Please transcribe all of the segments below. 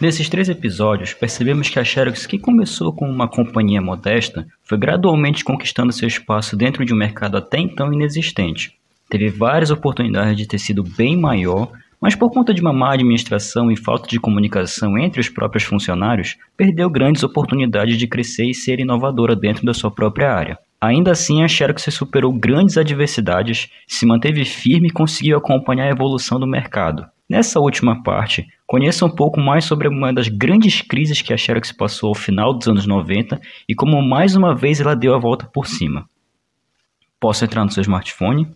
Nesses três episódios, percebemos que a Xerox, que começou com uma companhia modesta, foi gradualmente conquistando seu espaço dentro de um mercado até então inexistente. Teve várias oportunidades de ter sido bem maior, mas por conta de uma má administração e falta de comunicação entre os próprios funcionários, perdeu grandes oportunidades de crescer e ser inovadora dentro da sua própria área. Ainda assim, a Xerox superou grandes adversidades, se manteve firme e conseguiu acompanhar a evolução do mercado. Nessa última parte, conheça um pouco mais sobre uma das grandes crises que a Xerox passou ao final dos anos 90 e como mais uma vez ela deu a volta por cima. Posso entrar no seu smartphone?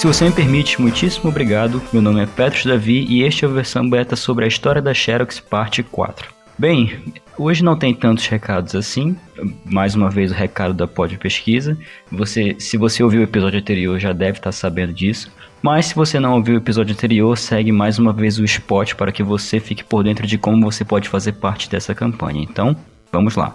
Se você me permite, muitíssimo obrigado. Meu nome é Petros Davi e este é a versão beta sobre a história da Xerox parte 4. Bem, hoje não tem tantos recados assim. Mais uma vez o recado da Pod Pesquisa. Você, se você ouviu o episódio anterior, já deve estar sabendo disso. Mas se você não ouviu o episódio anterior, segue mais uma vez o spot para que você fique por dentro de como você pode fazer parte dessa campanha. Então, vamos lá.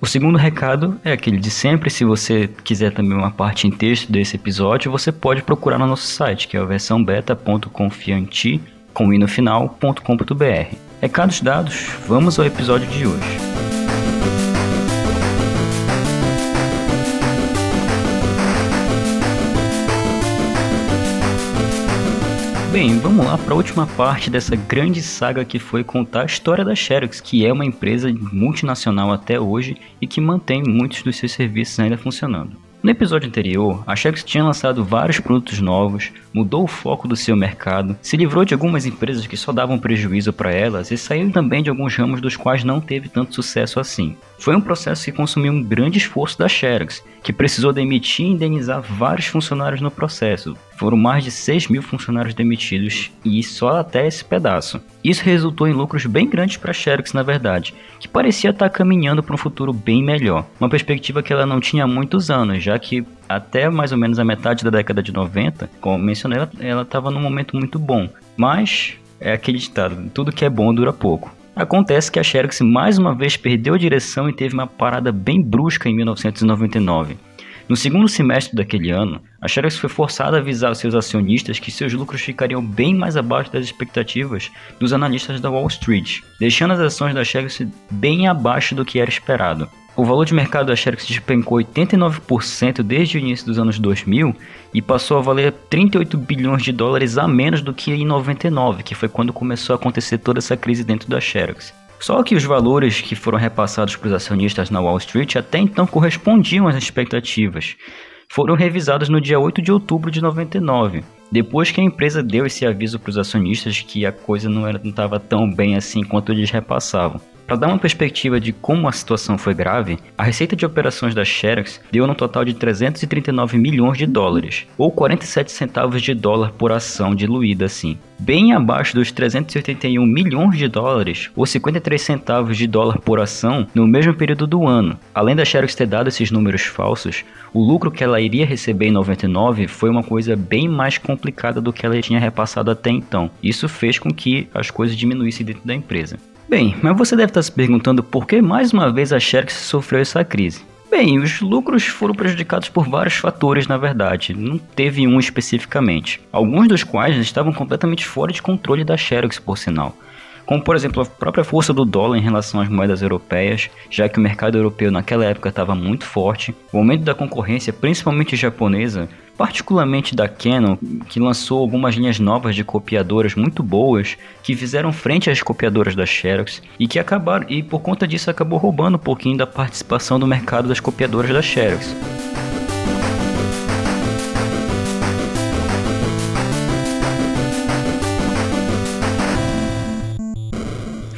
O segundo recado é aquele de sempre. Se você quiser também uma parte em texto desse episódio, você pode procurar no nosso site, que é a versão beta.confianti com. Recados dados, vamos ao episódio de hoje. Bem, vamos lá para a última parte dessa grande saga que foi contar a história da Xerox, que é uma empresa multinacional até hoje e que mantém muitos dos seus serviços ainda funcionando. No episódio anterior, a Xerox tinha lançado vários produtos novos, mudou o foco do seu mercado, se livrou de algumas empresas que só davam prejuízo para elas e saiu também de alguns ramos dos quais não teve tanto sucesso assim. Foi um processo que consumiu um grande esforço da Xerox, que precisou demitir e indenizar vários funcionários no processo. Foram mais de 6 mil funcionários demitidos e só até esse pedaço. Isso resultou em lucros bem grandes para a Xerox, na verdade, que parecia estar caminhando para um futuro bem melhor. Uma perspectiva que ela não tinha há muitos anos, já que até mais ou menos a metade da década de 90, como mencionei, ela estava num momento muito bom. Mas é aquele ditado: tudo que é bom dura pouco. Acontece que a Xerox mais uma vez perdeu a direção e teve uma parada bem brusca em 1999. No segundo semestre daquele ano, a Xerox foi forçada a avisar seus acionistas que seus lucros ficariam bem mais abaixo das expectativas dos analistas da Wall Street, deixando as ações da Xerox bem abaixo do que era esperado. O valor de mercado da Xerox despencou 89% desde o início dos anos 2000 e passou a valer 38 bilhões de dólares a menos do que em 99, que foi quando começou a acontecer toda essa crise dentro da Xerox. Só que os valores que foram repassados para os acionistas na Wall Street até então correspondiam às expectativas. Foram revisados no dia 8 de outubro de 99, depois que a empresa deu esse aviso para os acionistas que a coisa não estava tão bem assim quanto eles repassavam. Para dar uma perspectiva de como a situação foi grave, a receita de operações da Xerox deu no total de 339 milhões de dólares, ou 47 centavos de dólar por ação diluída assim, bem abaixo dos 381 milhões de dólares, ou 53 centavos de dólar por ação no mesmo período do ano. Além da Xerox ter dado esses números falsos, o lucro que ela iria receber em 99 foi uma coisa bem mais complicada do que ela tinha repassado até então. Isso fez com que as coisas diminuíssem dentro da empresa. Bem, mas você deve estar se perguntando por que mais uma vez a Xerox sofreu essa crise. Bem, os lucros foram prejudicados por vários fatores, na verdade, não teve um especificamente, alguns dos quais estavam completamente fora de controle da Xerox, por sinal como por exemplo a própria força do dólar em relação às moedas europeias, já que o mercado europeu naquela época estava muito forte, o aumento da concorrência, principalmente japonesa, particularmente da Canon, que lançou algumas linhas novas de copiadoras muito boas, que fizeram frente às copiadoras da Xerox e que acabaram e por conta disso acabou roubando um pouquinho da participação do mercado das copiadoras da Xerox.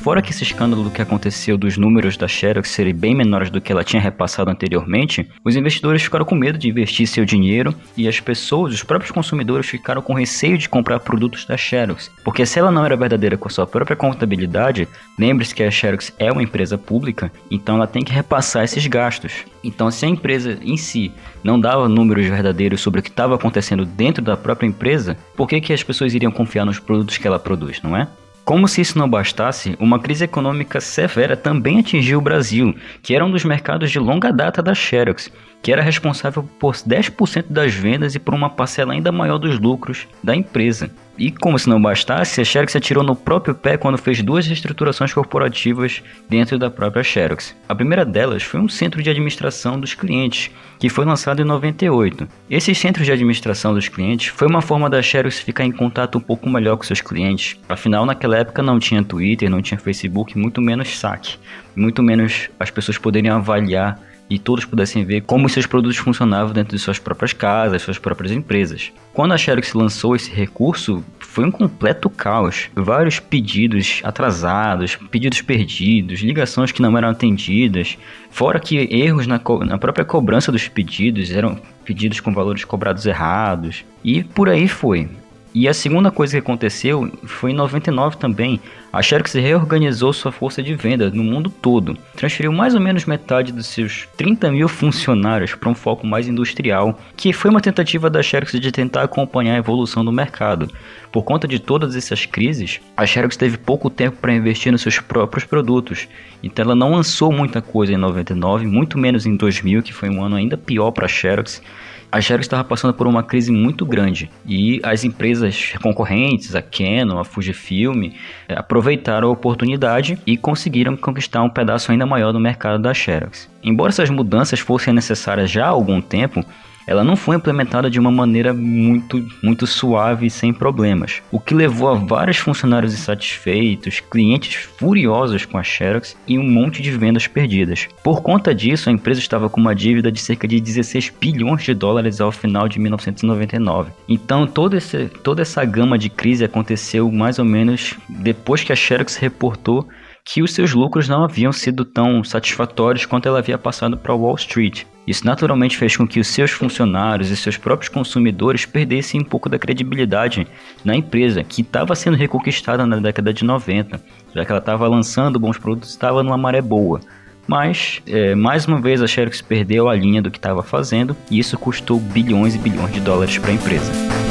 Fora que esse escândalo que aconteceu dos números da Xerox serem bem menores do que ela tinha repassado anteriormente, os investidores ficaram com medo de investir seu dinheiro e as pessoas, os próprios consumidores, ficaram com receio de comprar produtos da Xerox. Porque se ela não era verdadeira com sua própria contabilidade, lembre-se que a Xerox é uma empresa pública, então ela tem que repassar esses gastos. Então, se a empresa em si não dava números verdadeiros sobre o que estava acontecendo dentro da própria empresa, por que, que as pessoas iriam confiar nos produtos que ela produz, não é? Como se isso não bastasse, uma crise econômica severa também atingiu o Brasil, que era um dos mercados de longa data da Xerox, que era responsável por 10% das vendas e por uma parcela ainda maior dos lucros da empresa. E como se não bastasse, a Xerox atirou no próprio pé quando fez duas reestruturações corporativas dentro da própria Xerox. A primeira delas foi um centro de administração dos clientes, que foi lançado em 98. Esses centros de administração dos clientes foi uma forma da Xerox ficar em contato um pouco melhor com seus clientes. Afinal, naquela época não tinha Twitter, não tinha Facebook, muito menos saque, muito menos as pessoas poderiam avaliar e todos pudessem ver como seus produtos funcionavam dentro de suas próprias casas, suas próprias empresas. Quando a Xerox lançou esse recurso, foi um completo caos. Vários pedidos atrasados, pedidos perdidos, ligações que não eram atendidas, fora que erros na, na própria cobrança dos pedidos, eram pedidos com valores cobrados errados, e por aí foi. E a segunda coisa que aconteceu foi em 99 também. A Xerox reorganizou sua força de venda no mundo todo. Transferiu mais ou menos metade dos seus 30 mil funcionários para um foco mais industrial, que foi uma tentativa da Xerox de tentar acompanhar a evolução do mercado. Por conta de todas essas crises, a Xerox teve pouco tempo para investir nos seus próprios produtos. Então ela não lançou muita coisa em 99, muito menos em 2000, que foi um ano ainda pior para a Xerox a Xerox estava passando por uma crise muito grande e as empresas concorrentes, a Canon, a Fujifilm, eh, aproveitaram a oportunidade e conseguiram conquistar um pedaço ainda maior do mercado da Xerox. Embora essas mudanças fossem necessárias já há algum tempo, ela não foi implementada de uma maneira muito, muito suave e sem problemas, o que levou a vários funcionários insatisfeitos, clientes furiosos com a Xerox e um monte de vendas perdidas. Por conta disso, a empresa estava com uma dívida de cerca de 16 bilhões de dólares ao final de 1999. Então, toda, esse, toda essa gama de crise aconteceu mais ou menos depois que a Xerox reportou que os seus lucros não haviam sido tão satisfatórios quanto ela havia passado para Wall Street. Isso naturalmente fez com que os seus funcionários e seus próprios consumidores perdessem um pouco da credibilidade na empresa, que estava sendo reconquistada na década de 90, já que ela estava lançando bons produtos, estava numa maré boa. Mas, é, mais uma vez, a Xerox perdeu a linha do que estava fazendo e isso custou bilhões e bilhões de dólares para a empresa.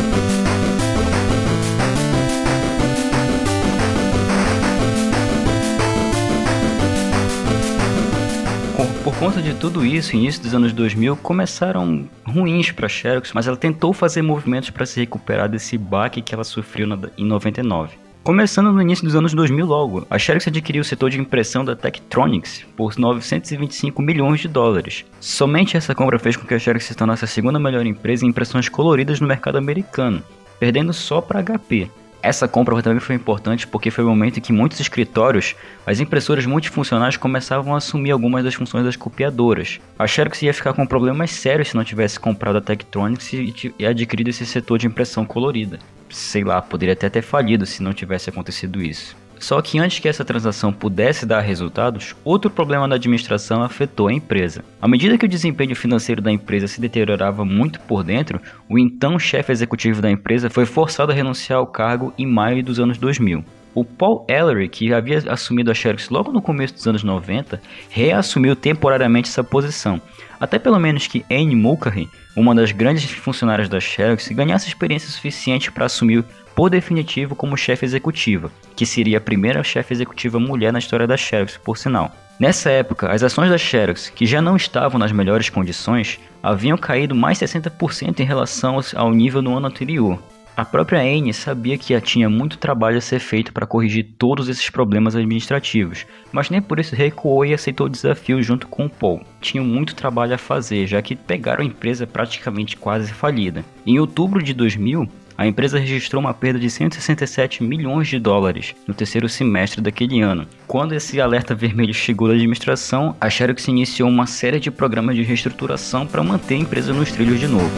Conta de tudo isso, início dos anos 2000 começaram ruins para a Xerox, mas ela tentou fazer movimentos para se recuperar desse baque que ela sofreu em 99. Começando no início dos anos 2000 logo, a Xerox adquiriu o setor de impressão da Tektronix por 925 milhões de dólares. Somente essa compra fez com que a Xerox se tornasse a segunda melhor empresa em impressões coloridas no mercado americano, perdendo só para HP. Essa compra também foi importante porque foi o momento em que muitos escritórios, as impressoras multifuncionais começavam a assumir algumas das funções das copiadoras. A Xerox ia ficar com problemas sérios se não tivesse comprado a Tektronix e adquirido esse setor de impressão colorida. Sei lá, poderia até ter falido se não tivesse acontecido isso. Só que antes que essa transação pudesse dar resultados, outro problema da administração afetou a empresa. À medida que o desempenho financeiro da empresa se deteriorava muito por dentro, o então chefe executivo da empresa foi forçado a renunciar ao cargo em maio dos anos 2000. O Paul Ellery, que havia assumido a Xerox logo no começo dos anos 90, reassumiu temporariamente essa posição, até pelo menos que Anne Mulcahy, uma das grandes funcionárias da Xerox, ganhasse experiência suficiente para assumir por definitivo como chefe executiva, que seria a primeira chefe executiva mulher na história da Xerox, por sinal. Nessa época, as ações da Xerox, que já não estavam nas melhores condições, haviam caído mais 60% em relação ao nível no ano anterior. A própria Anne sabia que tinha muito trabalho a ser feito para corrigir todos esses problemas administrativos, mas nem por isso recuou e aceitou o desafio junto com o Paul. Tinham muito trabalho a fazer, já que pegaram a empresa praticamente quase falida. Em outubro de 2000, a empresa registrou uma perda de 167 milhões de dólares no terceiro semestre daquele ano. Quando esse alerta vermelho chegou da administração, a Xerox iniciou uma série de programas de reestruturação para manter a empresa nos trilhos de novo.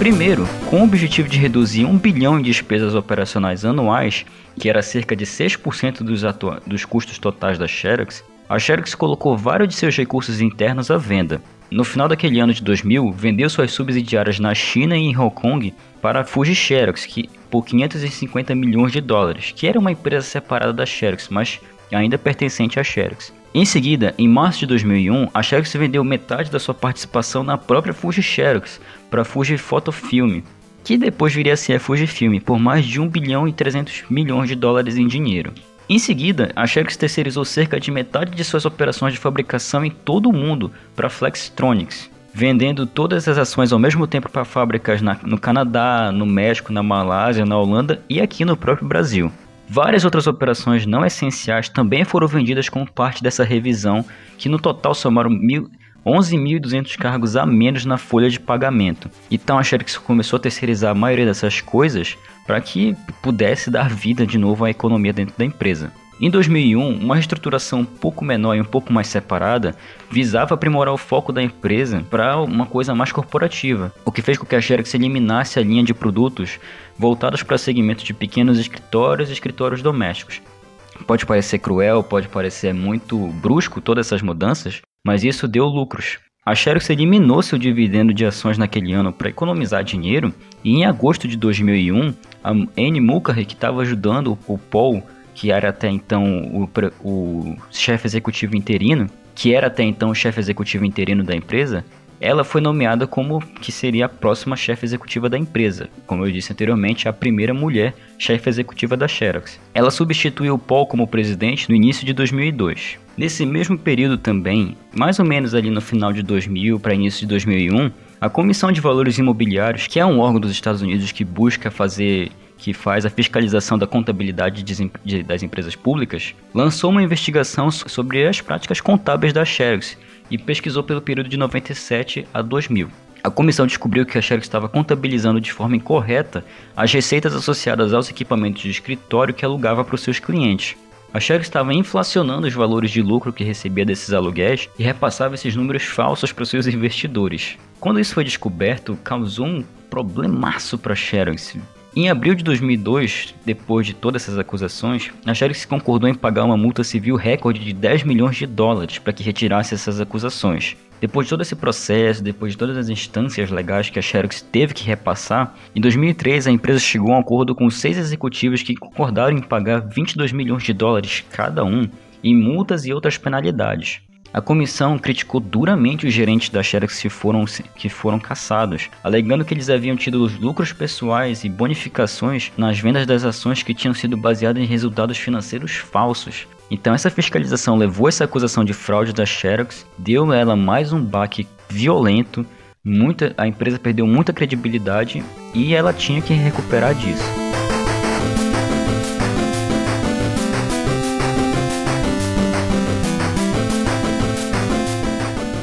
Primeiro, com o objetivo de reduzir 1 bilhão em despesas operacionais anuais, que era cerca de 6% dos, dos custos totais da Xerox, a Xerox colocou vários de seus recursos internos à venda. No final daquele ano de 2000, vendeu suas subsidiárias na China e em Hong Kong para a Fuji Xerox que, por 550 milhões de dólares, que era uma empresa separada da Xerox, mas ainda pertencente à Xerox. Em seguida, em março de 2001, a Xerox vendeu metade da sua participação na própria Fuji Xerox para a Fuji Photofilm, que depois viria a ser a Fujifilm por mais de 1 bilhão e 300 milhões de dólares em dinheiro. Em seguida, a Xerox terceirizou cerca de metade de suas operações de fabricação em todo o mundo para a Flextronics, vendendo todas as ações ao mesmo tempo para fábricas na, no Canadá, no México, na Malásia, na Holanda e aqui no próprio Brasil. Várias outras operações não essenciais também foram vendidas como parte dessa revisão, que no total somaram 11.200 cargos a menos na folha de pagamento. Então a Xerox começou a terceirizar a maioria dessas coisas para que pudesse dar vida de novo à economia dentro da empresa. Em 2001, uma reestruturação um pouco menor e um pouco mais separada visava aprimorar o foco da empresa para uma coisa mais corporativa, o que fez com que a Xerox eliminasse a linha de produtos voltados para segmentos de pequenos escritórios e escritórios domésticos. Pode parecer cruel, pode parecer muito brusco todas essas mudanças, mas isso deu lucros. A Xerox eliminou seu dividendo de ações naquele ano para economizar dinheiro e em agosto de 2001, a Anne Mulcahy, que estava ajudando o Paul que era até então o, o chefe executivo interino, que era até então o chefe executivo interino da empresa, ela foi nomeada como que seria a próxima chefe executiva da empresa, como eu disse anteriormente, a primeira mulher chefe executiva da Xerox. Ela substituiu Paul como presidente no início de 2002. Nesse mesmo período também, mais ou menos ali no final de 2000 para início de 2001, a Comissão de Valores Imobiliários, que é um órgão dos Estados Unidos que busca fazer que faz a fiscalização da contabilidade de, das empresas públicas, lançou uma investigação sobre as práticas contábeis da Xerox e pesquisou pelo período de 97 a 2000. A comissão descobriu que a Xerox estava contabilizando de forma incorreta as receitas associadas aos equipamentos de escritório que alugava para os seus clientes. A Xerox estava inflacionando os valores de lucro que recebia desses aluguéis e repassava esses números falsos para os seus investidores. Quando isso foi descoberto, causou um problemaço para a Xerox, em abril de 2002, depois de todas essas acusações, a Xerox concordou em pagar uma multa civil recorde de 10 milhões de dólares para que retirasse essas acusações. Depois de todo esse processo, depois de todas as instâncias legais que a Xerox teve que repassar, em 2003 a empresa chegou a um acordo com seis executivos que concordaram em pagar 22 milhões de dólares cada um em multas e outras penalidades. A comissão criticou duramente os gerentes da Xerox que foram, que foram caçados, alegando que eles haviam tido lucros pessoais e bonificações nas vendas das ações que tinham sido baseadas em resultados financeiros falsos. Então essa fiscalização levou essa acusação de fraude da Xerox, deu a ela mais um baque violento, muita, a empresa perdeu muita credibilidade e ela tinha que recuperar disso.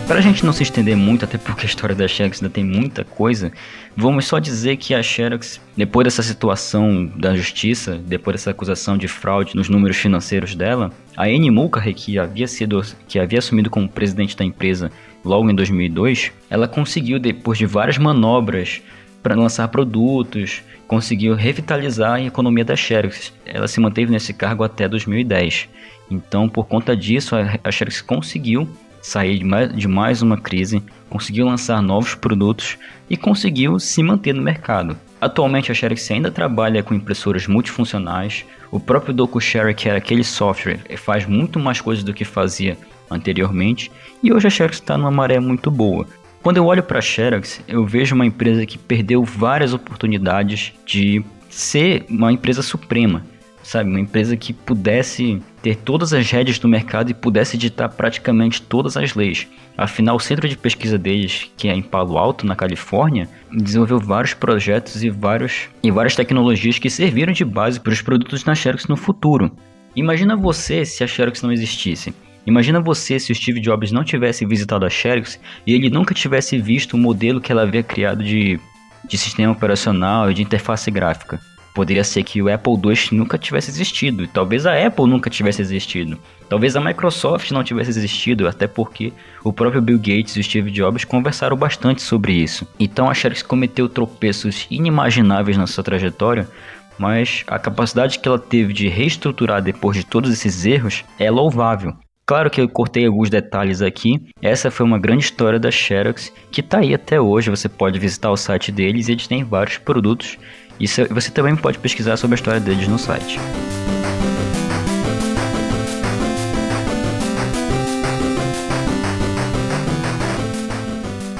Para a gente não se estender muito, até porque a história da Xerox ainda tem muita coisa, vamos só dizer que a Xerox, depois dessa situação da justiça, depois dessa acusação de fraude nos números financeiros dela, a Annie Mulcahy, que havia, sido, que havia assumido como presidente da empresa logo em 2002, ela conseguiu, depois de várias manobras para lançar produtos, conseguiu revitalizar a economia da Xerox. Ela se manteve nesse cargo até 2010. Então, por conta disso, a Xerox conseguiu sair de mais, uma crise, conseguiu lançar novos produtos e conseguiu se manter no mercado. Atualmente a Xerox ainda trabalha com impressoras multifuncionais, o próprio DocuShare, que era aquele software, faz muito mais coisas do que fazia anteriormente, e hoje a Xerox está numa maré muito boa. Quando eu olho para a Xerox, eu vejo uma empresa que perdeu várias oportunidades de ser uma empresa suprema, sabe? Uma empresa que pudesse ter todas as rédeas do mercado e pudesse ditar praticamente todas as leis. Afinal, o centro de pesquisa deles, que é em Palo Alto, na Califórnia, desenvolveu vários projetos e, vários, e várias tecnologias que serviram de base para os produtos da Xerox no futuro. Imagina você se a Xerox não existisse. Imagina você se o Steve Jobs não tivesse visitado a Xerox e ele nunca tivesse visto o modelo que ela havia criado de, de sistema operacional e de interface gráfica. Poderia ser que o Apple II nunca tivesse existido, e talvez a Apple nunca tivesse existido, talvez a Microsoft não tivesse existido, até porque o próprio Bill Gates e o Steve Jobs conversaram bastante sobre isso. Então a Xerox cometeu tropeços inimagináveis na sua trajetória, mas a capacidade que ela teve de reestruturar depois de todos esses erros é louvável. Claro que eu cortei alguns detalhes aqui. Essa foi uma grande história da Xerox que está aí até hoje. Você pode visitar o site deles e eles têm vários produtos e você também pode pesquisar sobre a história deles no site.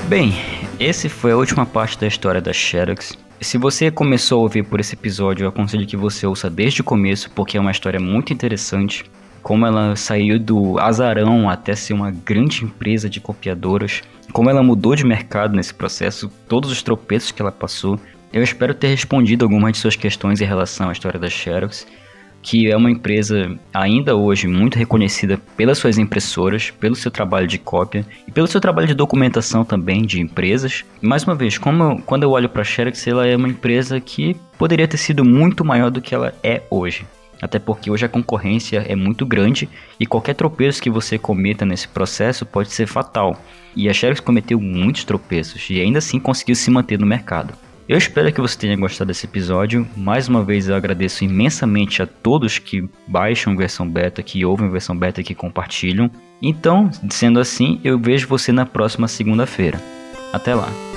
Bem, esse foi a última parte da história da Xerox. Se você começou a ouvir por esse episódio, eu aconselho que você ouça desde o começo, porque é uma história muito interessante. Como ela saiu do azarão até ser uma grande empresa de copiadoras, como ela mudou de mercado nesse processo, todos os tropeços que ela passou, eu espero ter respondido algumas de suas questões em relação à história da Xerox, que é uma empresa ainda hoje muito reconhecida pelas suas impressoras, pelo seu trabalho de cópia e pelo seu trabalho de documentação também de empresas. Mais uma vez, eu, quando eu olho para a Xerox, ela é uma empresa que poderia ter sido muito maior do que ela é hoje. Até porque hoje a concorrência é muito grande e qualquer tropeço que você cometa nesse processo pode ser fatal. E a Xerox cometeu muitos tropeços e ainda assim conseguiu se manter no mercado. Eu espero que você tenha gostado desse episódio. Mais uma vez eu agradeço imensamente a todos que baixam versão beta, que ouvem versão beta e que compartilham. Então, sendo assim, eu vejo você na próxima segunda-feira. Até lá!